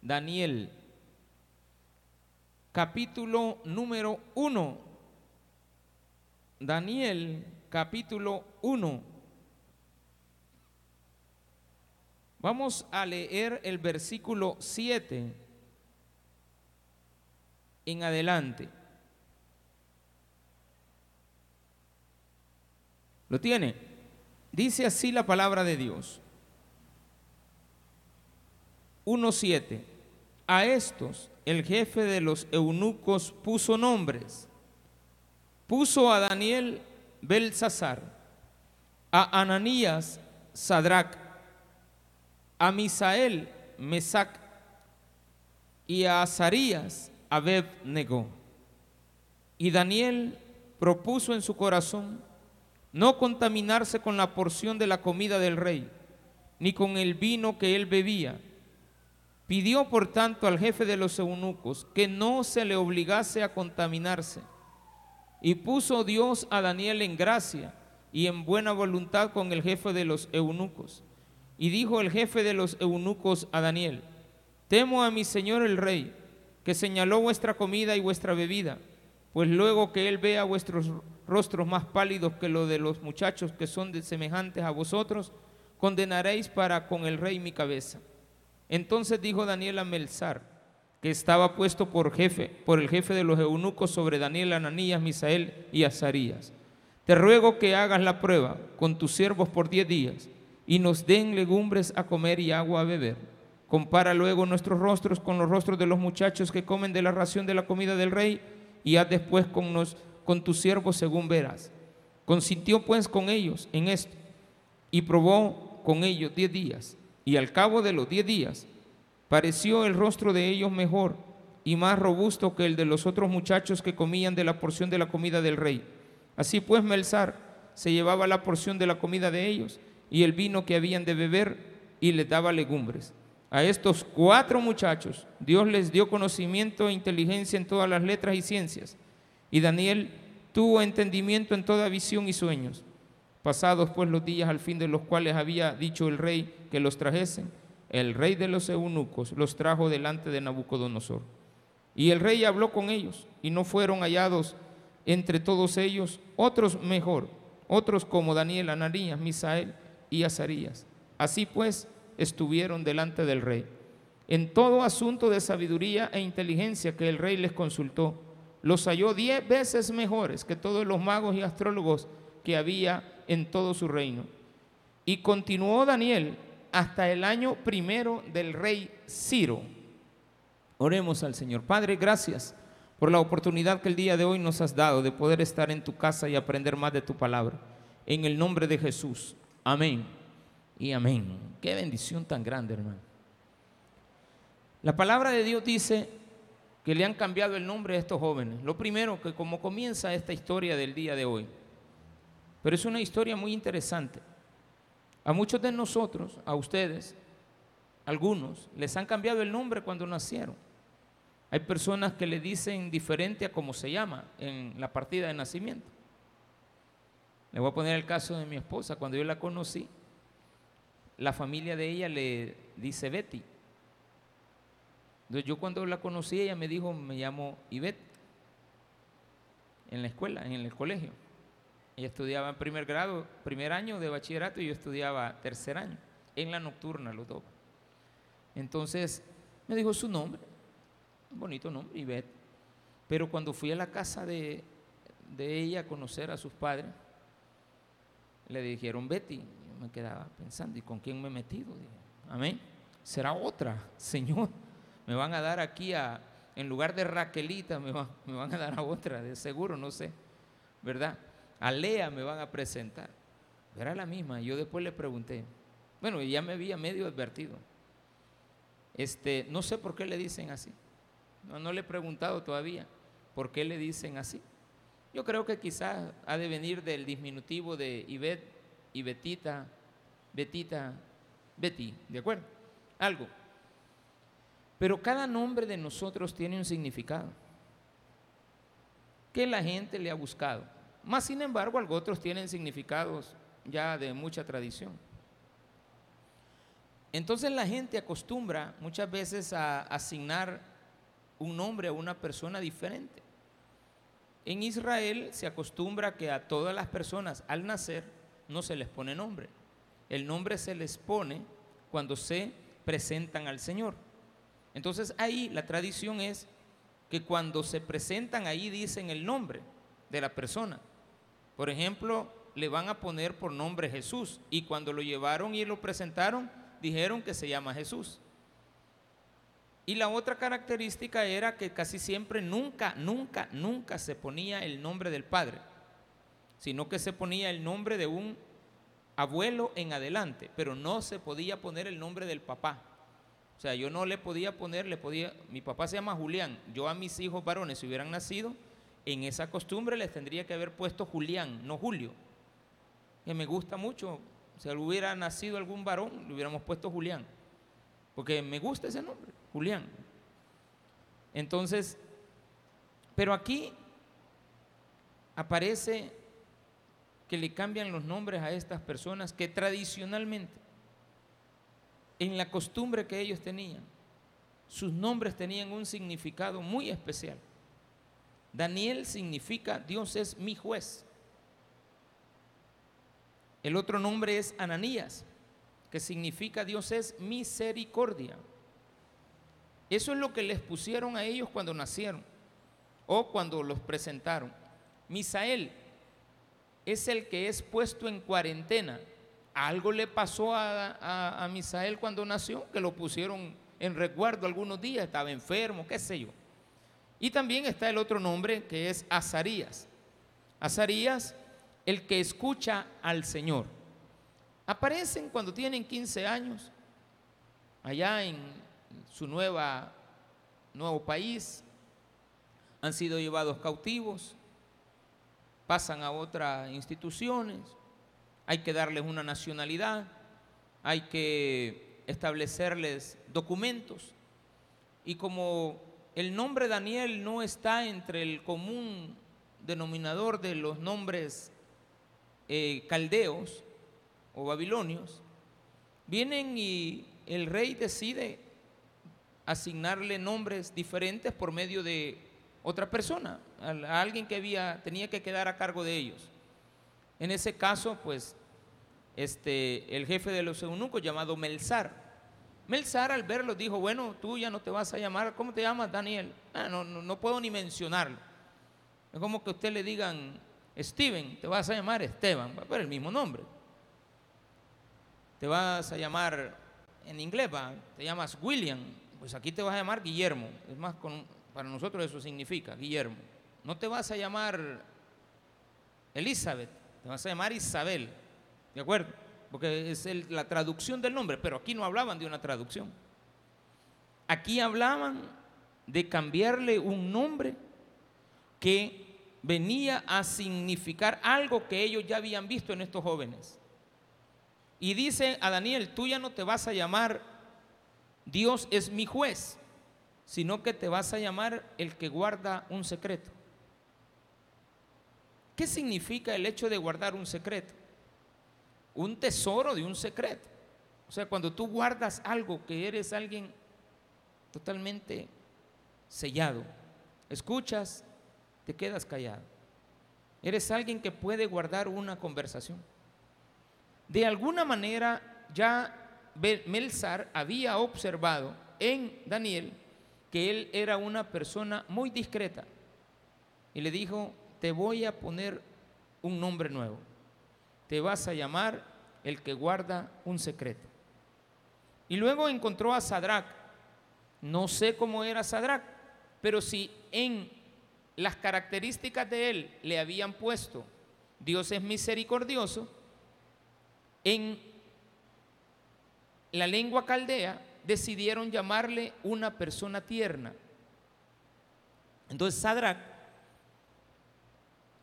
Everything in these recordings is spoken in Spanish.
Daniel, capítulo número 1. Daniel, capítulo 1. Vamos a leer el versículo 7 en adelante. ¿Lo tiene? Dice así la palabra de Dios. 1.7. A estos el jefe de los eunucos puso nombres. Puso a Daniel Belsasar, a Ananías Sadrach, a Misael Mesac y a Azarías Abed negó. Y Daniel propuso en su corazón no contaminarse con la porción de la comida del rey, ni con el vino que él bebía. Pidió por tanto al jefe de los eunucos que no se le obligase a contaminarse. Y puso Dios a Daniel en gracia y en buena voluntad con el jefe de los eunucos. Y dijo el jefe de los eunucos a Daniel, temo a mi señor el rey, que señaló vuestra comida y vuestra bebida, pues luego que él vea vuestros rostros más pálidos que los de los muchachos que son de semejantes a vosotros, condenaréis para con el rey mi cabeza. Entonces dijo Daniel a Melzar, que estaba puesto por jefe, por el jefe de los eunucos sobre Daniel, Ananías, Misael y Azarías. Te ruego que hagas la prueba con tus siervos por diez días y nos den legumbres a comer y agua a beber. Compara luego nuestros rostros con los rostros de los muchachos que comen de la ración de la comida del rey y haz después con con tus siervos según verás. Consintió pues con ellos en esto y probó con ellos diez días. Y al cabo de los diez días pareció el rostro de ellos mejor y más robusto que el de los otros muchachos que comían de la porción de la comida del rey. Así pues Melzar se llevaba la porción de la comida de ellos y el vino que habían de beber y les daba legumbres. A estos cuatro muchachos Dios les dio conocimiento e inteligencia en todas las letras y ciencias y Daniel tuvo entendimiento en toda visión y sueños. Pasados pues los días al fin de los cuales había dicho el rey que los trajesen, el rey de los eunucos los trajo delante de Nabucodonosor. Y el rey habló con ellos, y no fueron hallados entre todos ellos otros mejor, otros como Daniel, Ananías, Misael y Azarías. Así pues estuvieron delante del rey. En todo asunto de sabiduría e inteligencia que el rey les consultó, los halló diez veces mejores que todos los magos y astrólogos que había en todo su reino. Y continuó Daniel hasta el año primero del rey Ciro. Oremos al Señor. Padre, gracias por la oportunidad que el día de hoy nos has dado de poder estar en tu casa y aprender más de tu palabra. En el nombre de Jesús. Amén y amén. Qué bendición tan grande, hermano. La palabra de Dios dice que le han cambiado el nombre a estos jóvenes. Lo primero, que como comienza esta historia del día de hoy, pero es una historia muy interesante. A muchos de nosotros, a ustedes, algunos, les han cambiado el nombre cuando nacieron. Hay personas que le dicen diferente a cómo se llama en la partida de nacimiento. Le voy a poner el caso de mi esposa. Cuando yo la conocí, la familia de ella le dice Betty. Entonces yo cuando la conocí, ella me dijo, me llamo Ivette, en la escuela, en el colegio. Ella estudiaba en primer grado, primer año de bachillerato y yo estudiaba tercer año, en la nocturna los dos. Entonces me dijo su nombre, un bonito nombre, Ivette. Pero cuando fui a la casa de, de ella a conocer a sus padres, le dijeron Betty. Yo me quedaba pensando, ¿y con quién me he metido? Dije, Amén. Será otra, Señor me van a dar aquí a, en lugar de Raquelita, me, me van a dar a otra, de seguro, no sé, ¿verdad? A Lea me van a presentar. Era la misma. Yo después le pregunté, bueno, ya me había medio advertido. Este, no sé por qué le dicen así. No, no le he preguntado todavía por qué le dicen así. Yo creo que quizás ha de venir del diminutivo de Ivette y Betita, Betita, Betty, ¿de acuerdo? Algo. Pero cada nombre de nosotros tiene un significado que la gente le ha buscado. Más sin embargo, algunos otros tienen significados ya de mucha tradición. Entonces la gente acostumbra muchas veces a asignar un nombre a una persona diferente. En Israel se acostumbra que a todas las personas al nacer no se les pone nombre. El nombre se les pone cuando se presentan al Señor. Entonces ahí la tradición es que cuando se presentan ahí dicen el nombre de la persona. Por ejemplo, le van a poner por nombre Jesús y cuando lo llevaron y lo presentaron, dijeron que se llama Jesús. Y la otra característica era que casi siempre nunca, nunca, nunca se ponía el nombre del padre, sino que se ponía el nombre de un abuelo en adelante, pero no se podía poner el nombre del papá. O sea, yo no le podía poner, le podía, mi papá se llama Julián, yo a mis hijos varones, si hubieran nacido, en esa costumbre les tendría que haber puesto Julián, no Julio, que me gusta mucho, si hubiera nacido algún varón, le hubiéramos puesto Julián, porque me gusta ese nombre, Julián. Entonces, pero aquí aparece que le cambian los nombres a estas personas que tradicionalmente en la costumbre que ellos tenían, sus nombres tenían un significado muy especial. Daniel significa Dios es mi juez. El otro nombre es Ananías, que significa Dios es misericordia. Eso es lo que les pusieron a ellos cuando nacieron o cuando los presentaron. Misael es el que es puesto en cuarentena algo le pasó a, Misael cuando nació, que lo pusieron en resguardo algunos días, estaba enfermo, qué sé yo. Y también está el otro nombre que es Azarías. Azarías, el que escucha al Señor. Aparecen cuando tienen 15 años, allá en su nueva, nuevo país, han sido llevados cautivos, pasan a otras instituciones, hay que darles una nacionalidad, hay que establecerles documentos. Y como el nombre Daniel no está entre el común denominador de los nombres eh, caldeos o babilonios, vienen y el rey decide asignarle nombres diferentes por medio de otra persona, a, alguien que había, tenía que quedar a cargo de ellos. En ese caso, pues, este, el jefe de los eunucos llamado Melzar. Melzar al verlo dijo, bueno, tú ya no te vas a llamar, ¿cómo te llamas Daniel? Ah, no, no, puedo ni mencionarlo. Es como que usted le digan, Steven, te vas a llamar Esteban, va a el mismo nombre. Te vas a llamar en inglés, te llamas William, pues aquí te vas a llamar Guillermo. Es más, para nosotros eso significa Guillermo. No te vas a llamar Elizabeth, te vas a llamar Isabel, ¿de acuerdo? Porque es la traducción del nombre, pero aquí no hablaban de una traducción. Aquí hablaban de cambiarle un nombre que venía a significar algo que ellos ya habían visto en estos jóvenes. Y dice a Daniel, tú ya no te vas a llamar Dios es mi juez, sino que te vas a llamar el que guarda un secreto. ¿Qué significa el hecho de guardar un secreto? Un tesoro de un secreto. O sea, cuando tú guardas algo que eres alguien totalmente sellado, escuchas, te quedas callado. Eres alguien que puede guardar una conversación. De alguna manera ya Melzar había observado en Daniel que él era una persona muy discreta y le dijo, te voy a poner un nombre nuevo. Te vas a llamar el que guarda un secreto. Y luego encontró a Sadrach. No sé cómo era Sadrach, pero si en las características de él le habían puesto Dios es misericordioso, en la lengua caldea decidieron llamarle una persona tierna. Entonces Sadrach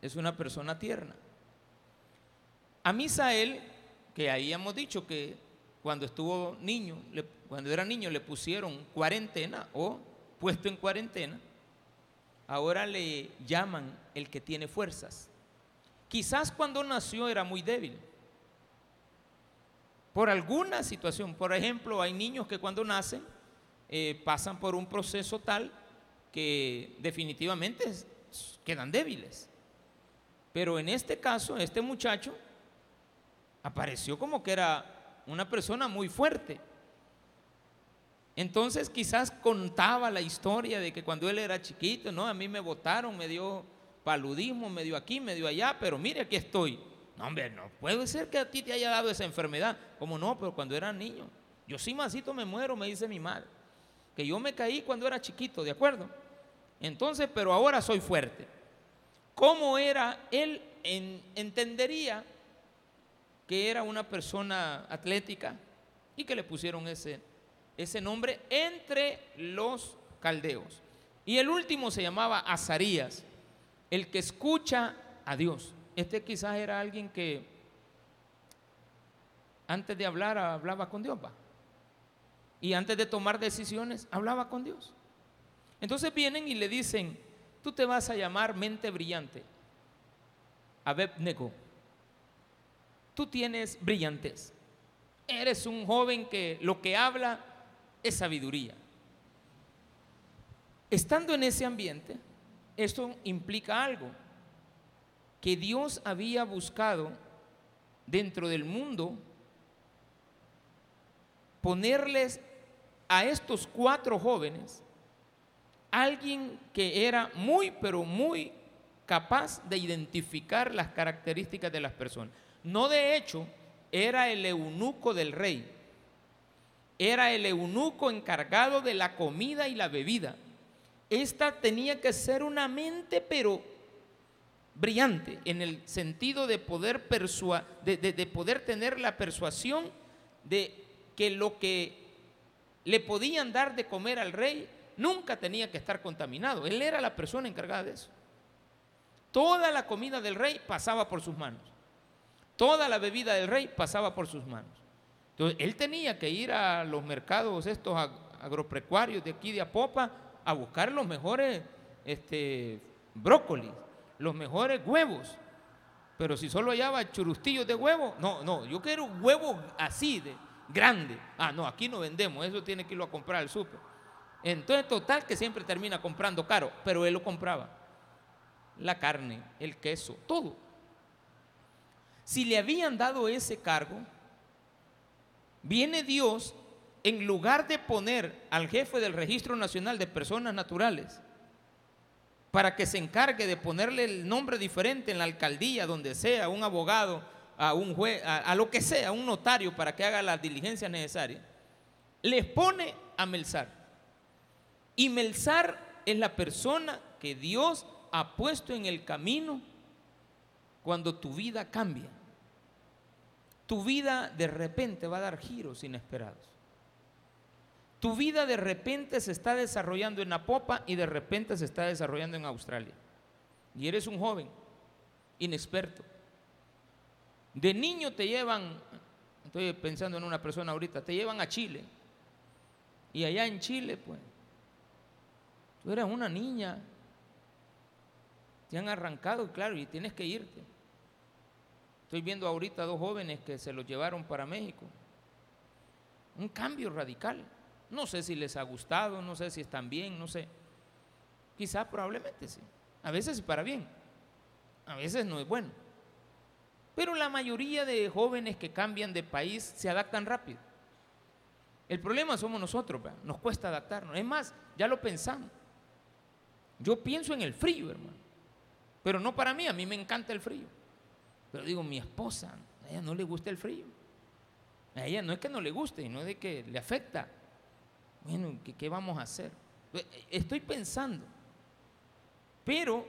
es una persona tierna. A Misael, que ahí hemos dicho que cuando estuvo niño, cuando era niño le pusieron cuarentena o puesto en cuarentena, ahora le llaman el que tiene fuerzas. Quizás cuando nació era muy débil, por alguna situación. Por ejemplo, hay niños que cuando nacen eh, pasan por un proceso tal que definitivamente quedan débiles. Pero en este caso, este muchacho apareció como que era una persona muy fuerte. Entonces quizás contaba la historia de que cuando él era chiquito, no, a mí me votaron, me dio paludismo, me dio aquí, me dio allá, pero mire, aquí estoy. No, hombre, no puede ser que a ti te haya dado esa enfermedad. Como no, pero cuando era niño. Yo sí, masito, me muero, me dice mi madre. Que yo me caí cuando era chiquito, ¿de acuerdo? Entonces, pero ahora soy fuerte. ¿Cómo era? Él entendería que era una persona atlética y que le pusieron ese, ese nombre entre los caldeos. Y el último se llamaba Azarías, el que escucha a Dios. Este quizás era alguien que antes de hablar hablaba con Dios, va. Y antes de tomar decisiones hablaba con Dios. Entonces vienen y le dicen, tú te vas a llamar mente brillante. Abednego. Tú tienes brillantez. Eres un joven que lo que habla es sabiduría. Estando en ese ambiente, esto implica algo, que Dios había buscado dentro del mundo ponerles a estos cuatro jóvenes alguien que era muy, pero muy capaz de identificar las características de las personas. No de hecho, era el eunuco del rey. Era el eunuco encargado de la comida y la bebida. Esta tenía que ser una mente, pero brillante, en el sentido de poder, de, de poder tener la persuasión de que lo que le podían dar de comer al rey nunca tenía que estar contaminado. Él era la persona encargada de eso. Toda la comida del rey pasaba por sus manos. Toda la bebida del rey pasaba por sus manos. Entonces, él tenía que ir a los mercados estos agropecuarios de aquí de Apopa a buscar los mejores este, brócolis, los mejores huevos. Pero si solo hallaba churustillos de huevo, no, no, yo quiero huevo así, de grande. Ah, no, aquí no vendemos, eso tiene que irlo a comprar al súper. Entonces, total que siempre termina comprando caro, pero él lo compraba. La carne, el queso, todo. Si le habían dado ese cargo, viene Dios en lugar de poner al jefe del Registro Nacional de Personas Naturales para que se encargue de ponerle el nombre diferente en la alcaldía, donde sea, un abogado, a un juez, a, lo que sea, un notario para que haga las diligencias necesarias, les pone a Melzar. Y Melzar es la persona que Dios ha puesto en el camino cuando tu vida cambia. Tu vida de repente va a dar giros inesperados. Tu vida de repente se está desarrollando en Apopa y de repente se está desarrollando en Australia. Y eres un joven, inexperto. De niño te llevan, estoy pensando en una persona ahorita, te llevan a Chile. Y allá en Chile, pues, Tú eres una niña. Te han arrancado, claro, y tienes que irte. Estoy viendo ahorita dos jóvenes que se los llevaron para México. Un cambio radical. No sé si les ha gustado, no sé si están bien, no sé. Quizás probablemente sí. A veces para bien, a veces no es bueno. Pero la mayoría de jóvenes que cambian de país se adaptan rápido. El problema somos nosotros, nos cuesta adaptarnos. Es más, ya lo pensamos. Yo pienso en el frío, hermano. Pero no para mí, a mí me encanta el frío. Pero digo, mi esposa, a ella no le gusta el frío. A ella no es que no le guste, no es de que le afecta. Bueno, ¿qué, qué vamos a hacer? Estoy pensando. Pero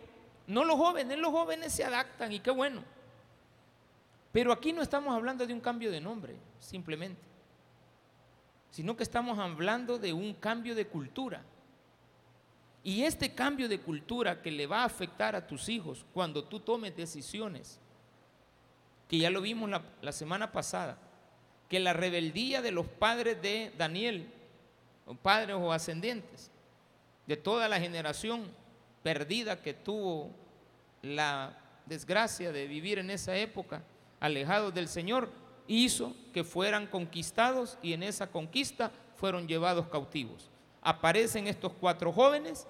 no los jóvenes, los jóvenes se adaptan y qué bueno. Pero aquí no estamos hablando de un cambio de nombre, simplemente, sino que estamos hablando de un cambio de cultura. Y este cambio de cultura que le va a afectar a tus hijos cuando tú tomes decisiones, que ya lo vimos la, semana pasada, que la rebeldía de los padres de Daniel, padres o ascendientes, de toda la generación perdida que tuvo la desgracia de vivir en esa época, alejados del Señor, hizo que fueran conquistados y en esa conquista fueron llevados cautivos. Aparecen estos cuatro jóvenes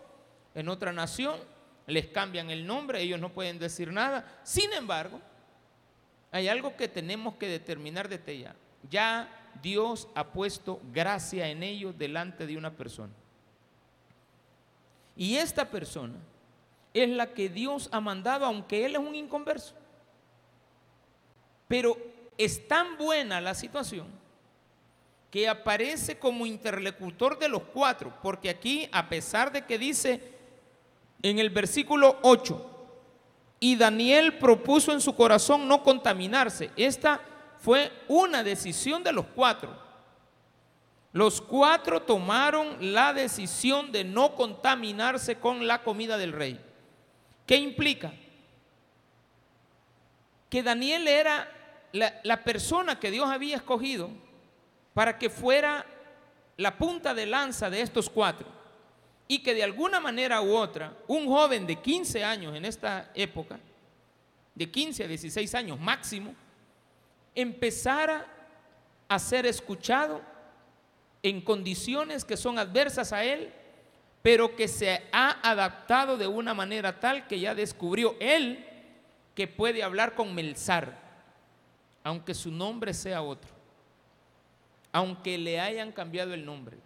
en otra nación, les cambian el nombre, ellos no pueden decir nada. Sin embargo, hay algo que tenemos que determinar desde ya. Ya Dios ha puesto gracia en ellos delante de una persona. Y esta persona es la que Dios ha mandado, aunque él es un inconverso. Pero es tan buena la situación que aparece como interlocutor de los cuatro, porque aquí, a pesar de que dice en el versículo 8, y Daniel propuso en su corazón no contaminarse, esta fue una decisión de los cuatro. Los cuatro tomaron la decisión de no contaminarse con la comida del rey. ¿Qué implica? Que Daniel era la, persona que Dios había escogido para que fuera la punta de lanza de estos cuatro. Y que de alguna manera u otra, un joven de 15 años en esta época, de 15 a 16 años máximo, empezara a ser escuchado en condiciones que son adversas a él, pero que se ha adaptado de una manera tal que ya descubrió él que puede hablar con Melzar, aunque su nombre sea otro, aunque le hayan cambiado el nombre,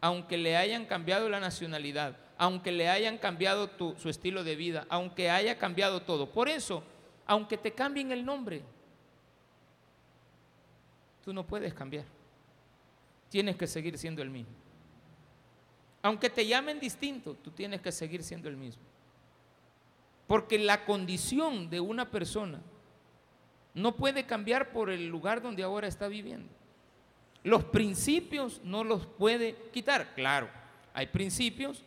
aunque le hayan cambiado la nacionalidad, aunque le hayan cambiado su estilo de vida, aunque haya cambiado todo. Por eso, aunque te cambien el nombre, tú no puedes cambiar tienes que seguir siendo el mismo. Aunque te llamen distinto, tú tienes que seguir siendo el mismo. Porque la condición de una persona no puede cambiar por el lugar donde ahora está viviendo. Los principios no los puede quitar. Claro, hay principios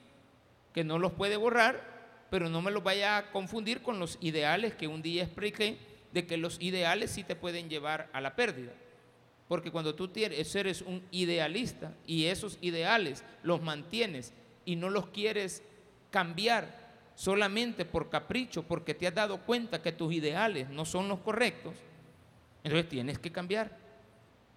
que no los puede borrar, pero no me los vaya a confundir con los ideales que un día expliqué, de que los ideales sí te pueden llevar a la pérdida. Porque cuando tú eres un idealista y esos ideales los mantienes y no los quieres cambiar solamente por capricho, porque te has dado cuenta que tus ideales no son los correctos, entonces tienes que cambiar.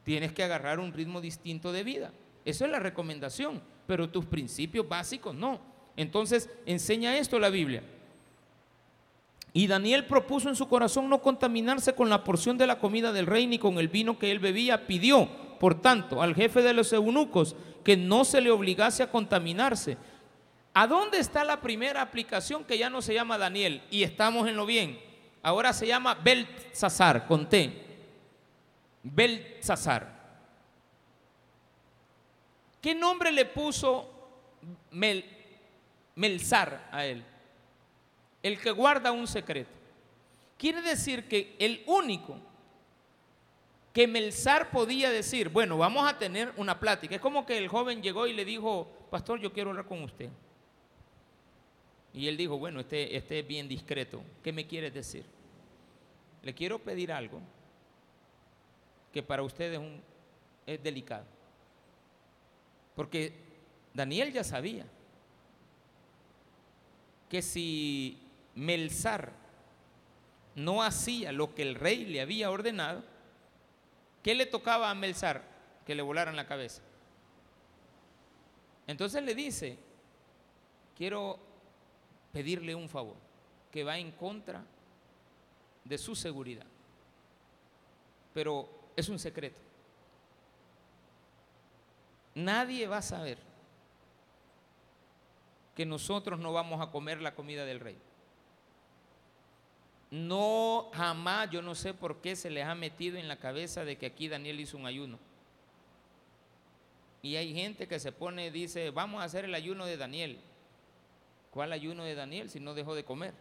Tienes que agarrar un ritmo distinto de vida. Esa es la recomendación, pero tus principios básicos no. Entonces enseña esto la Biblia. Y Daniel propuso en su corazón no contaminarse con la porción de la comida del rey ni con el vino que él bebía. Pidió, por tanto, al jefe de los eunucos que no se le obligase a contaminarse. ¿A dónde está la primera aplicación que ya no se llama Daniel? Y estamos en lo bien. Ahora se llama Beltzazar, con. Beltzazar. ¿Qué nombre le puso Mel, Melzar a él? el que guarda un secreto. Quiere decir que el único que Melzar podía decir, bueno, vamos a tener una plática. Es como que el joven llegó y le dijo, pastor, yo quiero hablar con usted. Y él dijo, bueno, este, este es bien discreto. ¿Qué me quieres decir? Le quiero pedir algo que para usted es, es delicado. Porque Daniel ya sabía que si Melzar no hacía lo que el rey le había ordenado, ¿qué le tocaba a Melzar? Que le volaran la cabeza. Entonces le dice, quiero pedirle un favor, que va en contra de su seguridad. Pero es un secreto. Nadie va a saber que nosotros no vamos a comer la comida del rey. No, jamás, yo no sé por qué se les ha metido en la cabeza de que aquí Daniel hizo un ayuno. Y hay gente que se pone, dice, vamos a hacer el ayuno de Daniel. ¿Cuál ayuno de Daniel si no dejó de comer?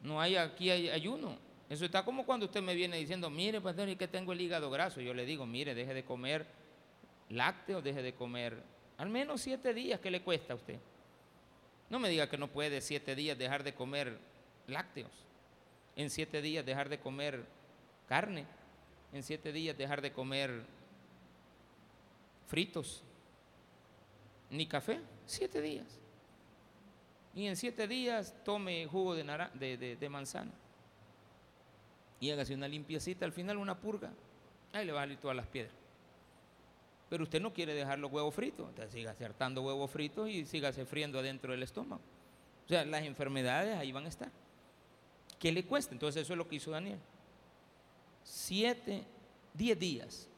No hay aquí ayuno. Eso está como cuando usted me viene diciendo, mire, pastor, y que tengo el hígado graso. Yo le digo, mire, deje de comer lácteos, deje de comer al menos siete días que le cuesta a usted. No me diga que no puede siete días dejar de comer lácteos. En siete días dejar de comer carne. En siete días dejar de comer fritos. Ni café. Siete días. Y en siete días tome jugo de, de manzana. Y hágase una limpiecita, al final una purga, ahí le va a salir todas las piedras. Pero usted no quiere dejar los huevos fritos, entonces siga hartando huevos fritos y siga friendo adentro del estómago. O sea, las enfermedades ahí van a estar. ¿Qué le cuesta? Entonces eso es lo que hizo Daniel. Siete, diez días.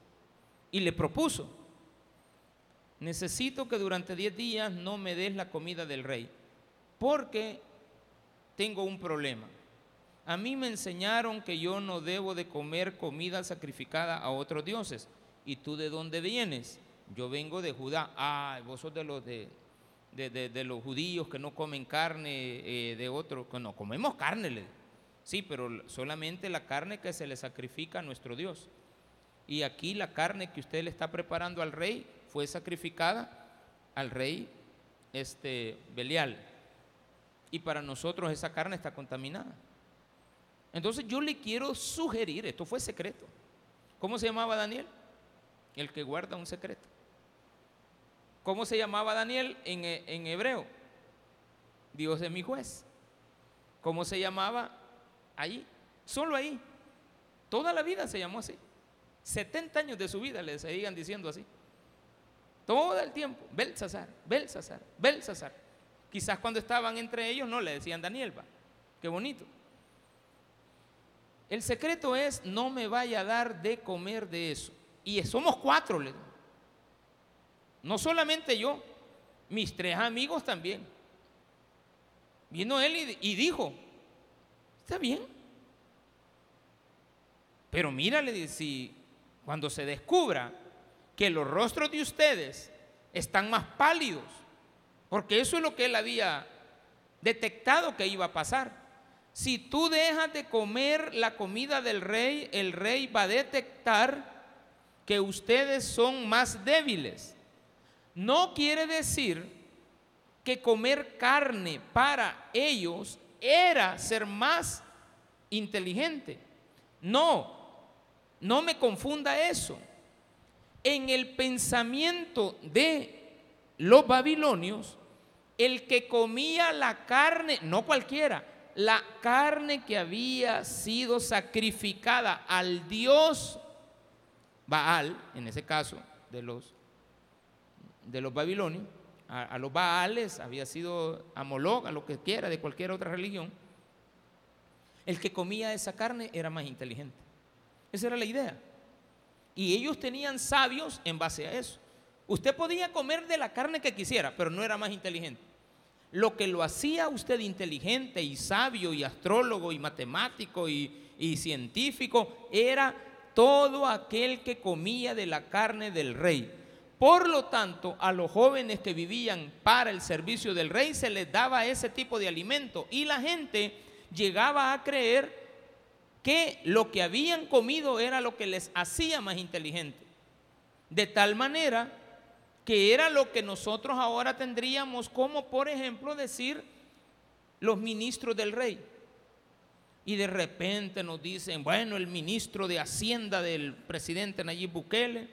Y le propuso, necesito que durante diez días no me des la comida del rey, porque tengo un problema. A mí me enseñaron que yo no debo de comer comida sacrificada a otros dioses. ¿Y tú de dónde vienes? Yo vengo de Judá. Ah, vos sos de los de, de, los judíos que no comen carne eh, de otro. No, comemos carne. Sí, pero solamente la carne que se le sacrifica a nuestro Dios. Y aquí la carne que usted le está preparando al rey fue sacrificada al rey este, Belial. Y para nosotros esa carne está contaminada. Entonces yo le quiero sugerir, esto fue secreto. ¿Cómo se llamaba Daniel? El que guarda un secreto. ¿Cómo se llamaba Daniel en, en hebreo? Dios es mi juez. ¿Cómo se llamaba allí? Solo ahí. Toda la vida se llamó así. 70 años de su vida le seguían diciendo así. Todo el tiempo. Belsasar, Belsasar, Belsasar. Quizás cuando estaban entre ellos no le decían Daniel, va. Qué bonito. El secreto es no me vaya a dar de comer de eso. Y somos cuatro, No solamente yo, mis tres amigos también. Vino él y, dijo, está bien. Pero mírale, si cuando se descubra que los rostros de ustedes están más pálidos, porque eso es lo que él había detectado que iba a pasar. Si tú dejas de comer la comida del rey, el rey va a detectar que ustedes son más débiles. No quiere decir que comer carne para ellos era ser más inteligente. No, no me confunda eso. En el pensamiento de los babilonios, el que comía la carne, no cualquiera, la carne que había sido sacrificada al dios Baal, en ese caso de los, de los babilonios, a, los Baales había sido a a lo que quiera, de cualquier otra religión, el que comía esa carne era más inteligente. Esa era la idea. Y ellos tenían sabios en base a eso. Usted podía comer de la carne que quisiera, pero no era más inteligente. Lo que lo hacía usted inteligente y sabio y astrólogo y matemático y, científico era todo aquel que comía de la carne del rey. Por lo tanto, a los jóvenes que vivían para el servicio del rey se les daba ese tipo de alimento y la gente llegaba a creer que lo que habían comido era lo que les hacía más inteligentes. De tal manera que era lo que nosotros ahora tendríamos como, por ejemplo, decir los ministros del rey. Y de repente nos dicen, bueno, el ministro de Hacienda del presidente Nayib Bukele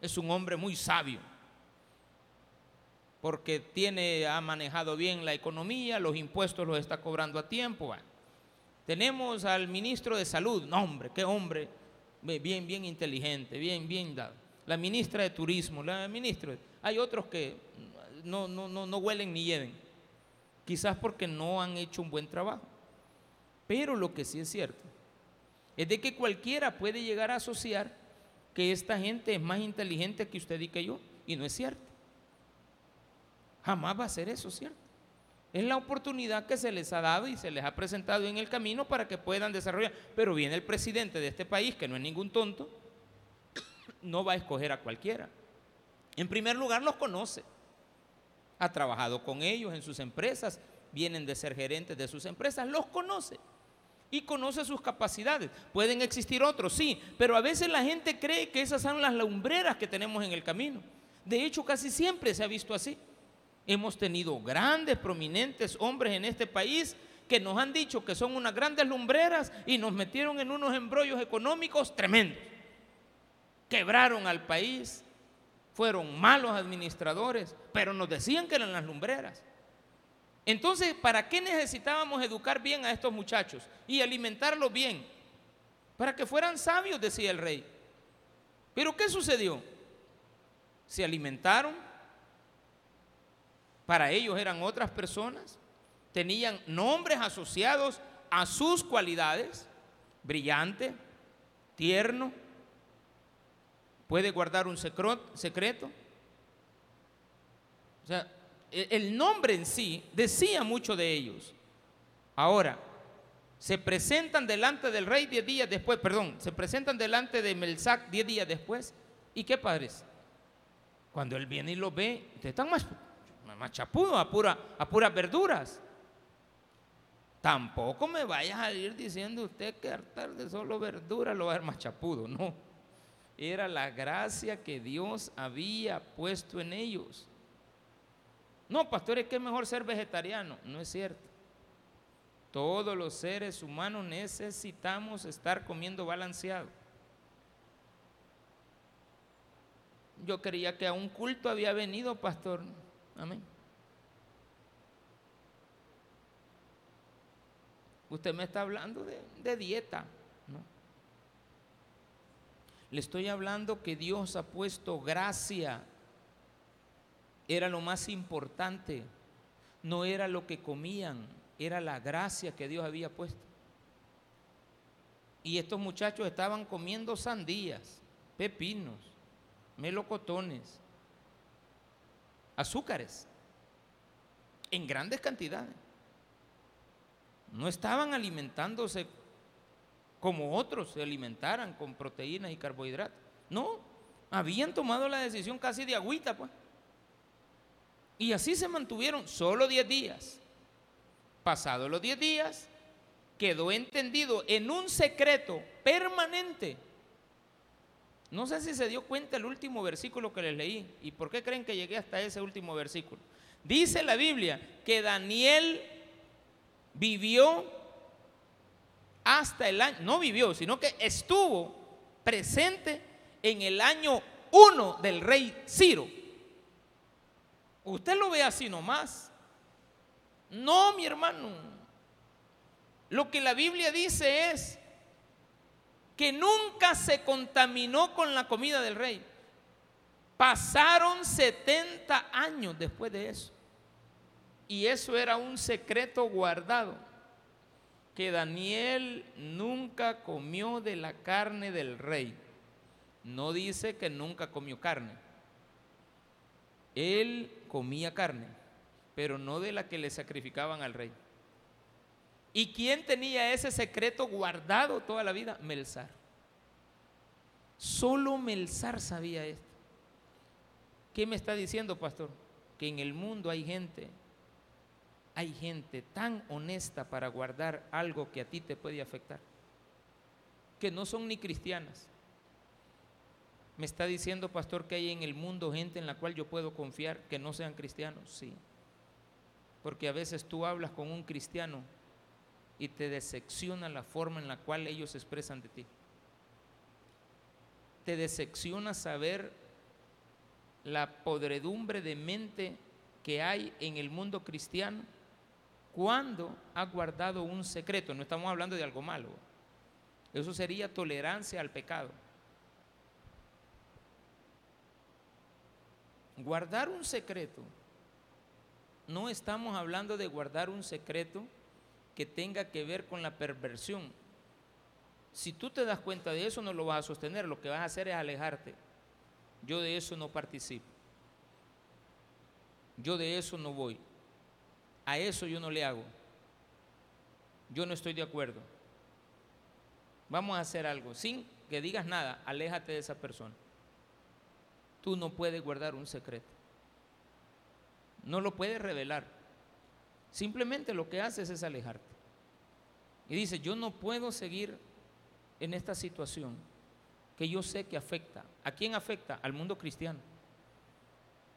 es un hombre muy sabio, porque tiene, ha manejado bien la economía, los impuestos los está cobrando a tiempo. Tenemos al ministro de Salud, no hombre, qué hombre, bien, bien inteligente, bien, bien dado. La ministra de Turismo, la ministra, hay otros que no, no, no, no huelen ni lleven, quizás porque no han hecho un buen trabajo. Pero lo que sí es cierto es de que cualquiera puede llegar a asociar que esta gente es más inteligente que usted y que yo, y no es cierto. Jamás va a ser eso, ¿cierto? Es la oportunidad que se les ha dado y se les ha presentado en el camino para que puedan desarrollar. Pero viene el presidente de este país, que no es ningún tonto, no va a escoger a cualquiera. En primer lugar, los conoce. Ha trabajado con ellos en sus empresas, vienen de ser gerentes de sus empresas, los conoce y conoce sus capacidades. Pueden existir otros, sí, pero a veces la gente cree que esas son las lumbreras que tenemos en el camino. De hecho, casi siempre se ha visto así. Hemos tenido grandes, prominentes hombres en este país que nos han dicho que son unas grandes lumbreras y nos metieron en unos embrollos económicos tremendos. Quebraron al país, fueron malos administradores, pero nos decían que eran las lumbreras. Entonces, ¿para qué necesitábamos educar bien a estos muchachos y alimentarlos bien? para que fueran sabios, decía el rey. Pero ¿qué sucedió? Se alimentaron, para ellos eran otras personas, tenían nombres asociados a sus cualidades, brillante, tierno, puede guardar un secreto. O sea, e, el nombre en sí decía mucho de ellos. Ahora, se presentan delante del rey diez días después, perdón, se presentan delante de Melzac diez días después. ¿Y qué padres? Cuando él viene y lo ve, están más, más chapudos, a, pura, a puras verduras. Tampoco me vayas a ir diciendo usted que hartar de solo verdura lo va a ver más chapudo, no. Era la gracia que Dios había puesto en ellos. No, pastor, es que es mejor ser vegetariano. No es cierto. Todos los seres humanos necesitamos estar comiendo balanceado. Yo creía que a un culto había venido, pastor. Amén. Usted me está hablando de, dieta, ¿no? Le estoy hablando que Dios ha puesto gracia. Era lo más importante. No era lo que comían, era la gracia que Dios había puesto. Y estos muchachos estaban comiendo sandías, pepinos, melocotones, azúcares, en grandes cantidades. No estaban alimentándose como otros se alimentaran con proteínas y carbohidratos. No, habían tomado la decisión casi de agüita, pues. Y así se mantuvieron solo 10 días. Pasados los 10 días, quedó entendido en un secreto permanente. No sé si se dio cuenta el último versículo que les leí. ¿Y por qué creen que llegué hasta ese último versículo? Dice la Biblia que Daniel vivió hasta el año, no vivió, sino que estuvo presente en el año 1 del rey Ciro. Usted lo ve así nomás. No, mi hermano. Lo que la Biblia dice es que nunca se contaminó con la comida del rey. Pasaron 70 años después de eso. Y eso era un secreto guardado, que Daniel nunca comió de la carne del rey. No dice que nunca comió carne. Él comía carne, pero no de la que le sacrificaban al rey. ¿Y quién tenía ese secreto guardado toda la vida? Melzar. Solo Melzar sabía esto. ¿Qué me está diciendo, pastor? Que en el mundo hay gente hay gente tan honesta para guardar algo que a ti te puede afectar, que no son ni cristianas. Me está diciendo, pastor, que hay en el mundo gente en la cual yo puedo confiar que no sean cristianos. Sí. Porque a veces tú hablas con un cristiano y te decepciona la forma en la cual ellos expresan de ti. Te decepciona saber la podredumbre de mente que hay en el mundo cristiano cuando ha guardado un secreto, no estamos hablando de algo malo, eso sería tolerancia al pecado. Guardar un secreto, no estamos hablando de guardar un secreto que tenga que ver con la perversión. Si tú te das cuenta de eso, no lo vas a sostener, lo que vas a hacer es alejarte. Yo de eso no participo. Yo de eso no voy. A eso yo no le hago. Yo no estoy de acuerdo. Vamos a hacer algo. Sin que digas nada, aléjate de esa persona. Tú no puedes guardar un secreto. No lo puedes revelar. Simplemente lo que haces es alejarte. Y dice, yo no puedo seguir en esta situación que yo sé que afecta. ¿A quién afecta? Al mundo cristiano.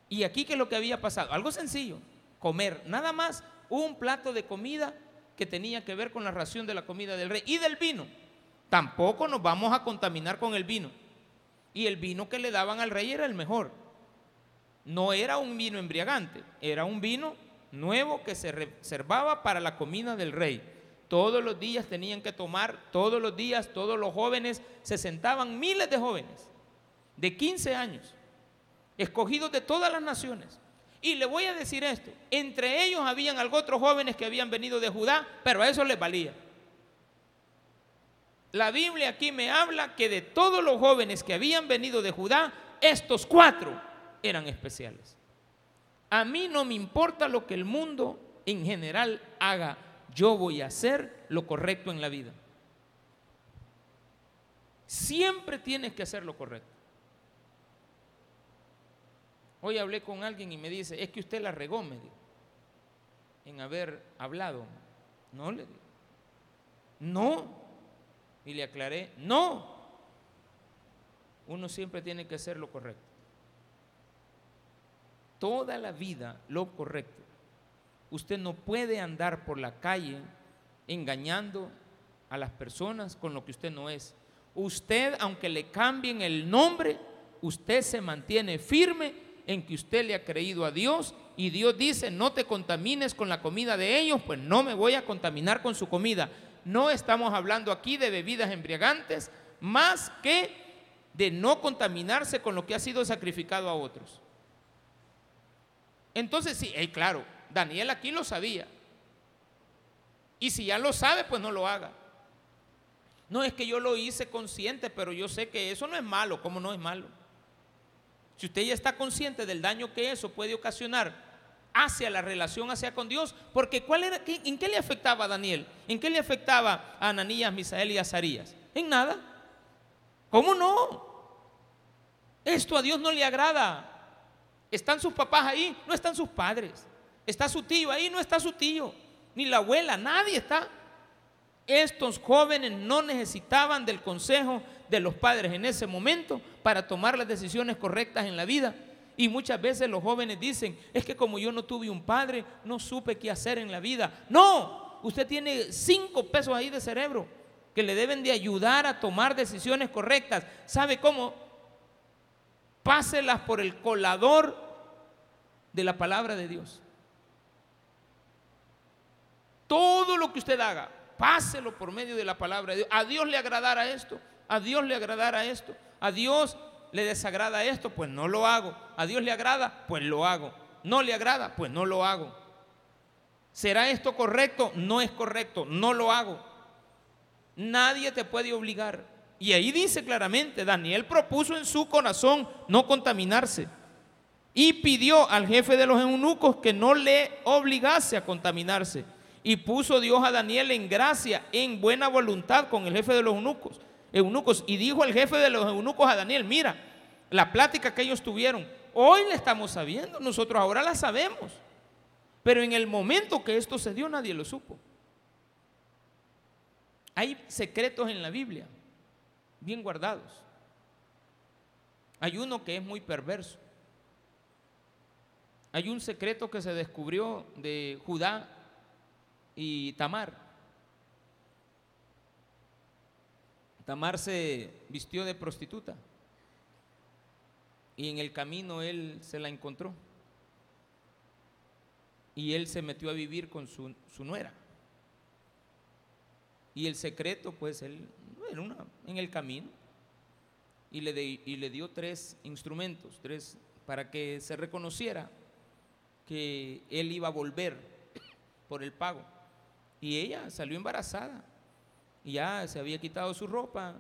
Y aquí que lo que había pasado, algo sencillo comer nada más un plato de comida que tenía que ver con la ración de la comida del rey y del vino. Tampoco nos vamos a contaminar con el vino. Y el vino que le daban al rey era el mejor. No era un vino embriagante, era un vino nuevo que se reservaba para la comida del rey. Todos los días tenían que tomar, todos los días, todos los jóvenes, se sentaban miles de jóvenes de 15 años, escogidos de todas las naciones. Y le voy a decir esto, entre ellos habían otros jóvenes que habían venido de Judá, pero a eso les valía. La Biblia aquí me habla que de todos los jóvenes que habían venido de Judá, estos cuatro eran especiales. A mí no me importa lo que el mundo en general haga, yo voy a hacer lo correcto en la vida. Siempre tienes que hacer lo correcto. Hoy hablé con alguien y me dice, es que usted la regó, me dijo, en haber hablado. No le digo. No. Y le aclaré, no. Uno siempre tiene que hacer lo correcto. Toda la vida lo correcto. Usted no puede andar por la calle engañando a las personas con lo que usted no es. Usted, aunque le cambien el nombre, usted se mantiene firme en que usted le ha creído a Dios y Dios dice, no te contamines con la comida de ellos, pues no me voy a contaminar con su comida. No estamos hablando aquí de bebidas embriagantes, más que de no contaminarse con lo que ha sido sacrificado a otros. Entonces sí, claro, Daniel aquí lo sabía. Y si ya lo sabe, pues no lo haga. No es que yo lo hice consciente, pero yo sé que eso no es malo, ¿cómo no es malo? Si usted ya está consciente del daño que eso puede ocasionar hacia la relación hacia con Dios, porque ¿cuál era, ¿en qué le afectaba a Daniel? ¿En qué le afectaba a Ananías, Misael y Azarías? En nada. ¿Cómo no? Esto a Dios no le agrada. ¿Están sus papás ahí? No están sus padres. ¿Está su tío ahí? No está su tío. Ni la abuela, nadie está. Estos jóvenes no necesitaban del consejo de los padres en ese momento para tomar las decisiones correctas en la vida. Y muchas veces los jóvenes dicen, es que como yo no tuve un padre, no supe qué hacer en la vida. No, usted tiene cinco pesos ahí de cerebro que le deben de ayudar a tomar decisiones correctas. ¿Sabe cómo? Páselas por el colador de la palabra de Dios. Todo lo que usted haga, páselo por medio de la palabra de Dios. A Dios le agradará esto, a Dios le agradará esto, a Dios le desagrada esto, pues no lo hago. A Dios le agrada, pues lo hago. No le agrada, pues no lo hago. ¿Será esto correcto? No es correcto, no lo hago. Nadie te puede obligar. Y ahí dice claramente, Daniel propuso en su corazón no contaminarse y pidió al jefe de los eunucos que no le obligase a contaminarse. Y puso Dios a Daniel en gracia, en buena voluntad con el jefe de los eunucos. Eunucos. Y dijo el jefe de los eunucos a Daniel, mira, la plática que ellos tuvieron, hoy la estamos sabiendo, nosotros ahora la sabemos. Pero en el momento que esto se dio nadie lo supo. Hay secretos en la Biblia, bien guardados. Hay uno que es muy perverso. Hay un secreto que se descubrió de Judá y Tamar. Tamar se vistió de prostituta y en el camino él se la encontró y él se metió a vivir con su, nuera. Y el secreto, pues él, en el camino, y le, y le dio tres instrumentos, tres, para que se reconociera que él iba a volver por el pago. Y ella salió embarazada. Y ya se había quitado su ropa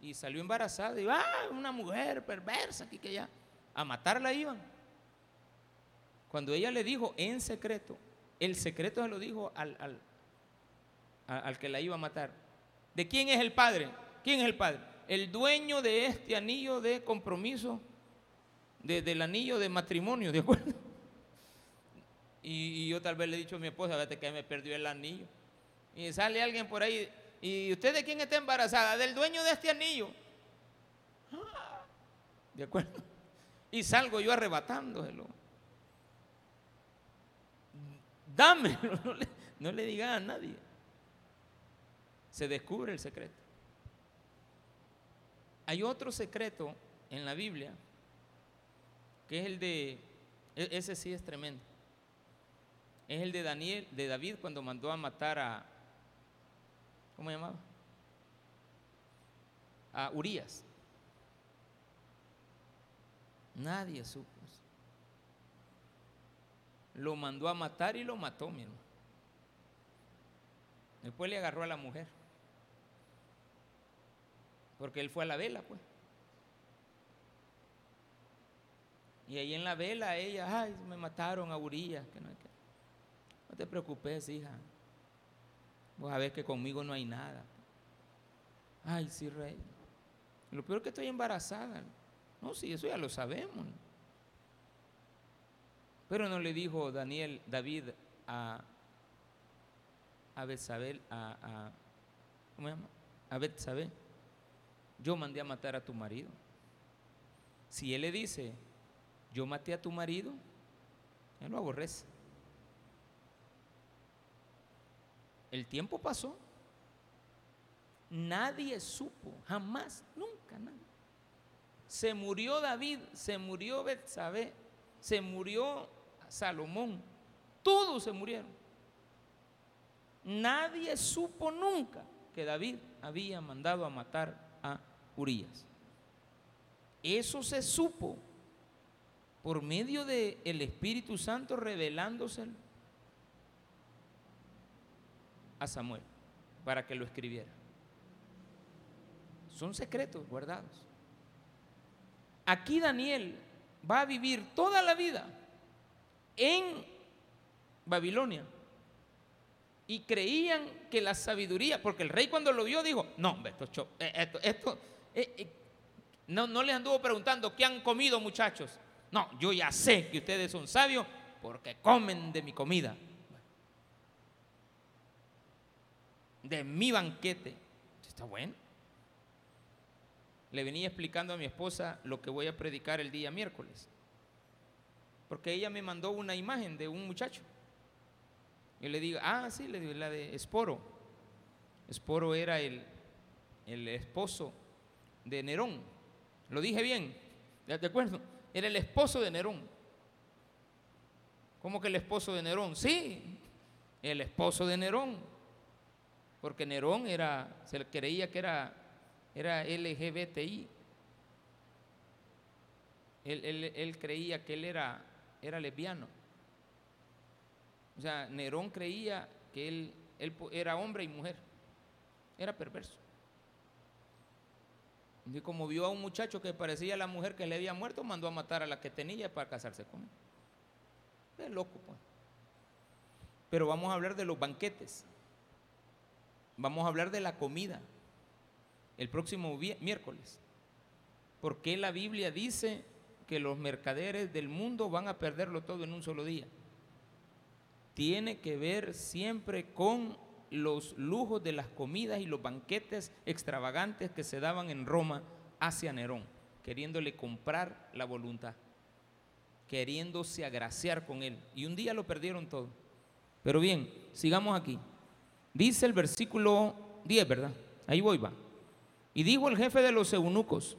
y salió embarazada. Y va, ah, una mujer perversa aquí que ya. A matarla iban. Cuando ella le dijo en secreto, el secreto se lo dijo al, al, que la iba a matar. ¿De quién es el padre? ¿Quién es el padre? El dueño de este anillo de compromiso, del anillo de matrimonio, ¿de acuerdo? Y, yo tal vez le he dicho a mi esposa, vete que me perdió el anillo. Y sale alguien por ahí, ¿y usted de quién está embarazada? Del dueño de este anillo. Ah, ¿De acuerdo? Y salgo yo arrebatándoselo. Dámelo, no le, no le diga a nadie. Se descubre el secreto. Hay otro secreto en la Biblia, que es el de, e, ese sí es tremendo es el de Daniel, de David cuando mandó a matar a, ¿cómo llamaba? A Urias. Nadie supo. Lo mandó a matar y lo mató, mi hermano. Después le agarró a la mujer. Porque él fue a la vela, pues. Y ahí en la vela ella, ay, me mataron a Urias. Que no, no te preocupes, hija. Vos a ver que conmigo no hay nada. Ay, sí, rey. Lo peor es que estoy embarazada. No, sí, eso ya lo sabemos. Pero no le dijo Daniel, David a, a Betsabé, a, a, ¿cómo se llama? A Betsabé, yo mandé a matar a tu marido. Si él le dice, yo maté a tu marido, él lo aborrece. El tiempo pasó. Nadie supo, jamás, nunca, nada. Se murió David, se murió Betsabé, se murió Salomón, todos se murieron. Nadie supo nunca que David había mandado a matar a Urias. Eso se supo por medio del el Espíritu Santo revelándose a Samuel para que lo escribiera. Son secretos guardados. Aquí Daniel va a vivir toda la vida en Babilonia. Y creían que la sabiduría, porque el rey cuando lo vio dijo, no, esto, eh, esto, esto eh, eh, no, no les anduvo preguntando qué han comido muchachos. No, yo ya sé que ustedes son sabios porque comen de mi comida, de mi banquete. Está bueno. Le venía explicando a mi esposa lo que voy a predicar el día miércoles porque ella me mandó una imagen de un muchacho. Y le digo, ah, sí, le digo, la de Esporo. Esporo era el, el esposo de Nerón. Lo dije bien, ¿de acuerdo? Era el esposo de Nerón. ¿Cómo que el esposo de Nerón? Sí, el esposo de Nerón. Porque Nerón era, se creía que era, era LGBTI. Él, él creía que él era era lesbiano. O sea, Nerón creía que él, él era hombre y mujer. Era perverso. Y como vio a un muchacho que parecía la mujer que le había muerto, mandó a matar a la que tenía para casarse con él. Es loco, pues. Pero vamos a hablar de los banquetes. Vamos a hablar de la comida el próximo miércoles. Porque la Biblia dice que los mercaderes del mundo van a perderlo todo en un solo día. Tiene que ver siempre con los lujos de las comidas y los banquetes extravagantes que se daban en Roma hacia Nerón, queriéndole comprar la voluntad, queriéndose agraciar con él. Y un día lo perdieron todo. Pero bien, sigamos aquí. Dice el versículo 10, ¿verdad? Ahí voy, va. Y dijo el jefe de los eunucos,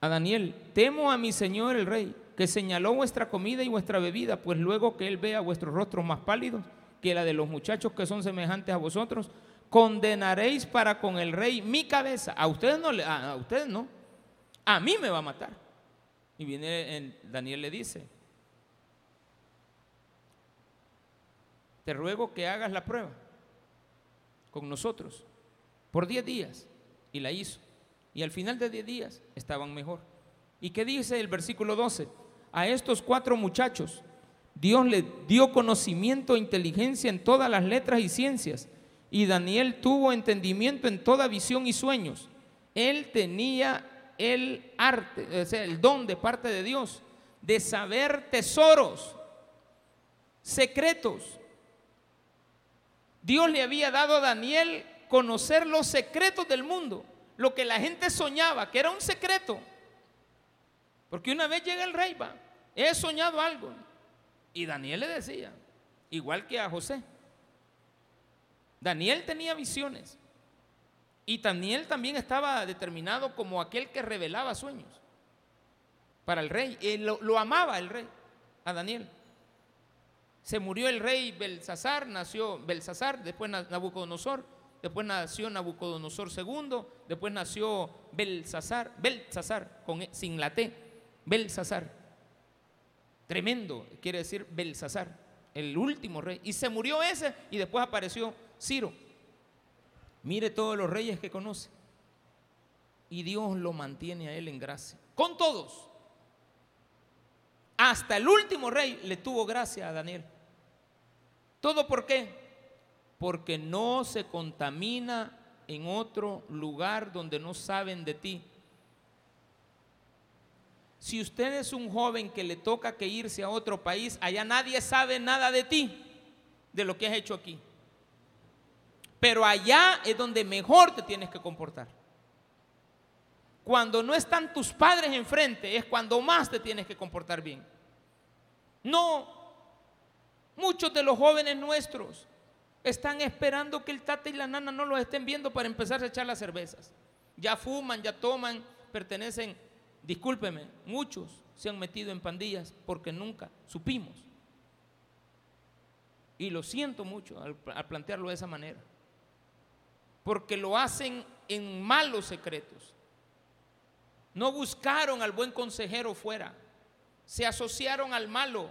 a Daniel, temo a mi señor el rey, que señaló vuestra comida y vuestra bebida, pues luego que él vea vuestros rostros más pálidos que la de los muchachos que son semejantes a vosotros, condenaréis para con el rey mi cabeza. A ustedes no, a, ustedes no, a mí me va a matar. Y viene Daniel le dice, te ruego que hagas la prueba con nosotros por 10 días. Y la hizo. Y al final de 10 días estaban mejor. ¿Y qué dice el versículo 12? A estos cuatro muchachos Dios les dio conocimiento e inteligencia en todas las letras y ciencias. Y Daniel tuvo entendimiento en toda visión y sueños. Él tenía el arte, o sea, el don de parte de Dios de saber tesoros, secretos. Dios le había dado a Daniel conocer los secretos del mundo lo que la gente soñaba, que era un secreto. Porque una vez llega el rey, va, he soñado algo. Y Daniel le decía, igual que a José. Daniel tenía visiones. Y Daniel también estaba determinado como aquel que revelaba sueños para el rey. lo, lo amaba el rey, a Daniel. Se murió el rey Belsasar, nació Belsasar, después Nabucodonosor, después nació Nabucodonosor II, después nació Belsasar, Belsasar, con, e, sin la T, Belsasar. Tremendo, quiere decir Belsasar, el último rey. Y se murió ese y después apareció Ciro. Mire todos los reyes que conoce. Y Dios lo mantiene a él en gracia. Con todos. Hasta el último rey le tuvo gracia a Daniel. ¿Todo por qué? Porque no se contamina en otro lugar donde no saben de ti. Si usted es un joven que le toca que irse a otro país, allá nadie sabe nada de ti, de lo que has hecho aquí. Pero allá es donde mejor te tienes que comportar. Cuando no están tus padres enfrente es cuando más te tienes que comportar bien. No, muchos de los jóvenes nuestros están esperando que el tata y la nana no los estén viendo para empezar a echar las cervezas. Ya fuman, ya toman, pertenecen, discúlpeme, muchos se han metido en pandillas porque nunca supimos. Y lo siento mucho al, plantearlo de esa manera. Porque lo hacen en malos secretos. No buscaron al buen consejero fuera se asociaron al malo.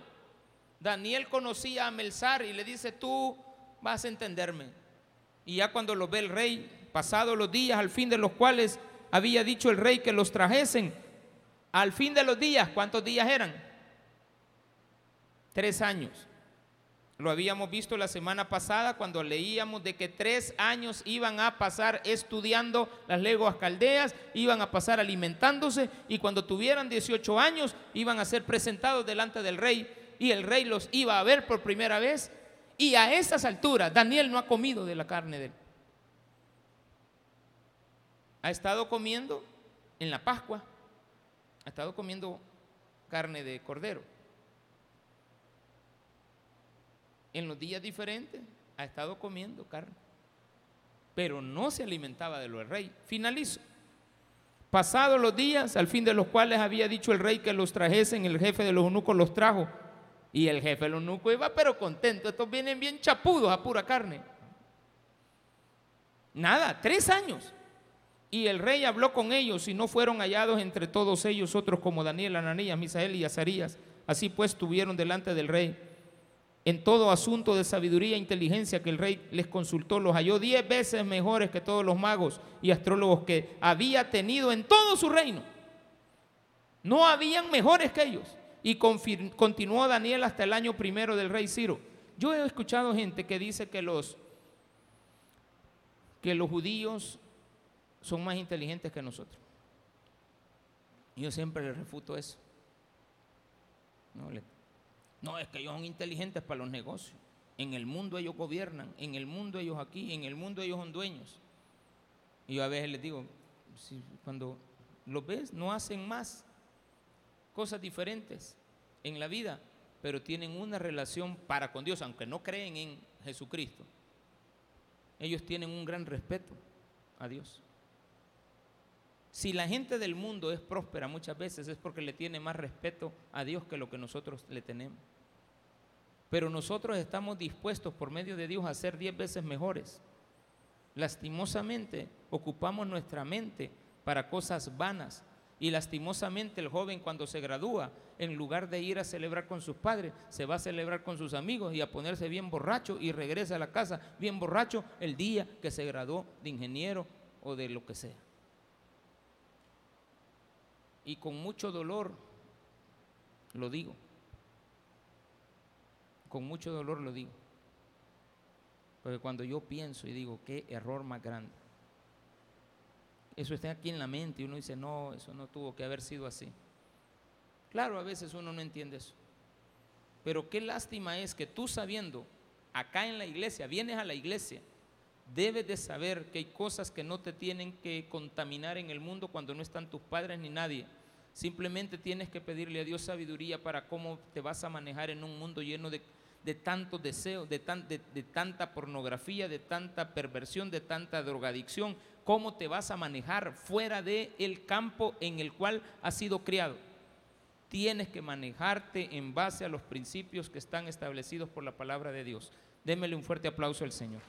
Daniel conocía a Melzar y le dice, tú vas a entenderme. Y ya cuando lo ve el rey, pasados los días, al fin de los cuales había dicho el rey que los trajesen, al fin de los días, ¿cuántos días eran? Tres años. Lo habíamos visto la semana pasada cuando leíamos de que tres años iban a pasar estudiando las lenguas caldeas, iban a pasar alimentándose y cuando tuvieran 18 años iban a ser presentados delante del rey y el rey los iba a ver por primera vez. Y a esas alturas Daniel no ha comido de la carne de él. Ha estado comiendo en la Pascua, ha estado comiendo carne de cordero en los días diferentes ha estado comiendo carne, pero no se alimentaba de lo del rey. Finalizo. Pasados los días, al fin de los cuales había dicho el rey que los trajesen, el jefe de los eunucos los trajo. Y el jefe de los eunucos iba pero contento. Estos vienen bien chapudos a pura carne. Nada, tres años. Y el rey habló con ellos y no fueron hallados entre todos ellos otros como Daniel, Ananías, Misael y Azarías. Así pues tuvieron delante del rey en todo asunto de sabiduría e inteligencia que el rey les consultó, los halló diez veces mejores que todos los magos y astrólogos que había tenido en todo su reino. No habían mejores que ellos. Y continuó Daniel hasta el año primero del rey Ciro. Yo he escuchado gente que dice que los, que los judíos son más inteligentes que nosotros. Yo siempre les refuto eso. No, le no, es que ellos son inteligentes para los negocios. En el mundo ellos gobiernan, en el mundo ellos aquí, en el mundo ellos son dueños. Y yo a veces les digo, cuando los ves, no hacen más cosas diferentes en la vida, pero tienen una relación para con Dios, aunque no creen en Jesucristo. Ellos tienen un gran respeto a Dios. Si la gente del mundo es próspera muchas veces es porque le tiene más respeto a Dios que lo que nosotros le tenemos. Pero nosotros estamos dispuestos por medio de Dios a ser diez veces mejores. Lastimosamente ocupamos nuestra mente para cosas vanas. Y lastimosamente el joven cuando se gradúa, en lugar de ir a celebrar con sus padres, se va a celebrar con sus amigos y a ponerse bien borracho y regresa a la casa bien borracho el día que se graduó de ingeniero o de lo que sea. Y con mucho dolor lo digo con mucho dolor lo digo. Porque cuando yo pienso y digo, qué error más grande. Eso está aquí en la mente y uno dice, no, eso no tuvo que haber sido así. Claro, a veces uno no entiende eso. Pero qué lástima es que tú sabiendo, acá en la iglesia, vienes a la iglesia, debes de saber que hay cosas que no te tienen que contaminar en el mundo cuando no están tus padres ni nadie. Simplemente tienes que pedirle a Dios sabiduría para cómo te vas a manejar en un mundo lleno de de tanto deseo, de, de, tanta pornografía, de tanta perversión, de tanta drogadicción, cómo te vas a manejar fuera del el campo en el cual has sido criado. tienes que manejarte en base a los principios que están establecidos por la palabra de Dios. Démele un fuerte aplauso al Señor.